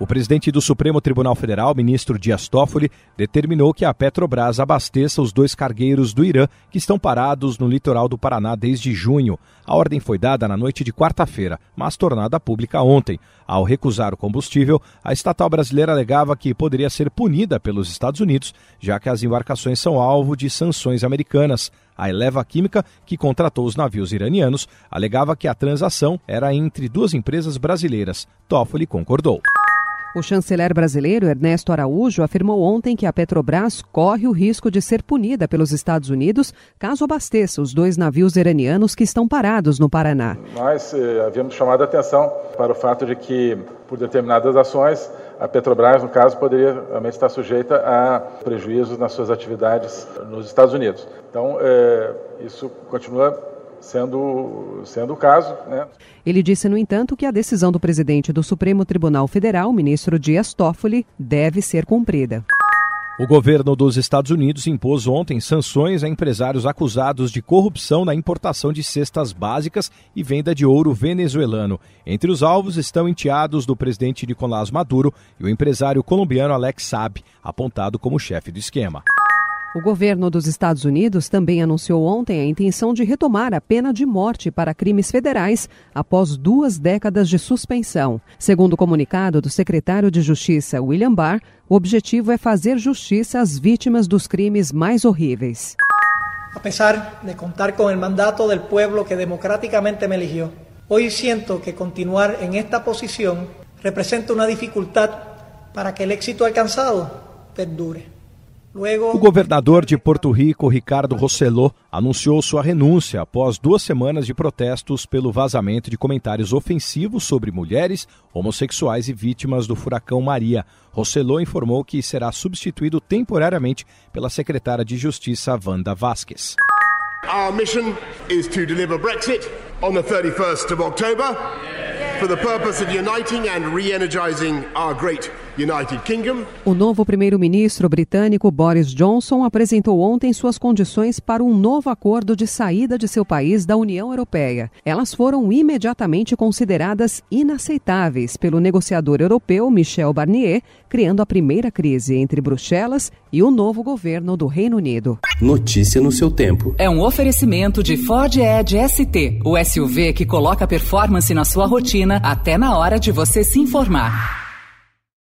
O presidente do Supremo Tribunal Federal, ministro Dias Toffoli, determinou que a Petrobras abasteça os dois cargueiros do Irã que estão parados no litoral do Paraná desde junho. A ordem foi dada na noite de quarta-feira, mas tornada pública ontem. Ao recusar o combustível, a estatal brasileira alegava que poderia ser punida pelos Estados Unidos, já que as embarcações são alvo de sanções americanas. A Eleva Química, que contratou os navios iranianos, alegava que a transação era entre duas empresas brasileiras. Toffoli concordou. O chanceler brasileiro Ernesto Araújo afirmou ontem que a Petrobras corre o risco de ser punida pelos Estados Unidos caso abasteça os dois navios iranianos que estão parados no Paraná. Nós eh, havíamos chamado a atenção para o fato de que, por determinadas ações, a Petrobras, no caso, poderia realmente estar sujeita a prejuízos nas suas atividades nos Estados Unidos. Então, eh, isso continua sendo, sendo o caso. Né? Ele disse, no entanto, que a decisão do presidente do Supremo Tribunal Federal, ministro Dias Toffoli, deve ser cumprida. O governo dos Estados Unidos impôs ontem sanções a empresários acusados de corrupção na importação de cestas básicas e venda de ouro venezuelano. Entre os alvos estão enteados do presidente Nicolás Maduro e o empresário colombiano Alex Saab, apontado como chefe do esquema. O governo dos Estados Unidos também anunciou ontem a intenção de retomar a pena de morte para crimes federais após duas décadas de suspensão. Segundo o comunicado do secretário de Justiça, William Barr, o objetivo é fazer justiça às vítimas dos crimes mais horríveis. A pesar de contar com o mandato do povo que democraticamente me eligió, hoje sinto que continuar em esta posição representa uma dificuldade para que o êxito alcançado perdure. O governador de Porto Rico, Ricardo Rosselló, anunciou sua renúncia após duas semanas de protestos pelo vazamento de comentários ofensivos sobre mulheres, homossexuais e vítimas do furacão Maria. Rosselló informou que será substituído temporariamente pela secretária de Justiça, Wanda Vasquez. Our mission is to deliver Brexit on the 31st of October for the purpose of uniting and re-energizing our great. O novo primeiro-ministro britânico Boris Johnson apresentou ontem suas condições para um novo acordo de saída de seu país da União Europeia. Elas foram imediatamente consideradas inaceitáveis pelo negociador europeu Michel Barnier, criando a primeira crise entre Bruxelas e o novo governo do Reino Unido. Notícia no seu tempo. É um oferecimento de Ford Edge ST, o SUV que coloca performance na sua rotina até na hora de você se informar.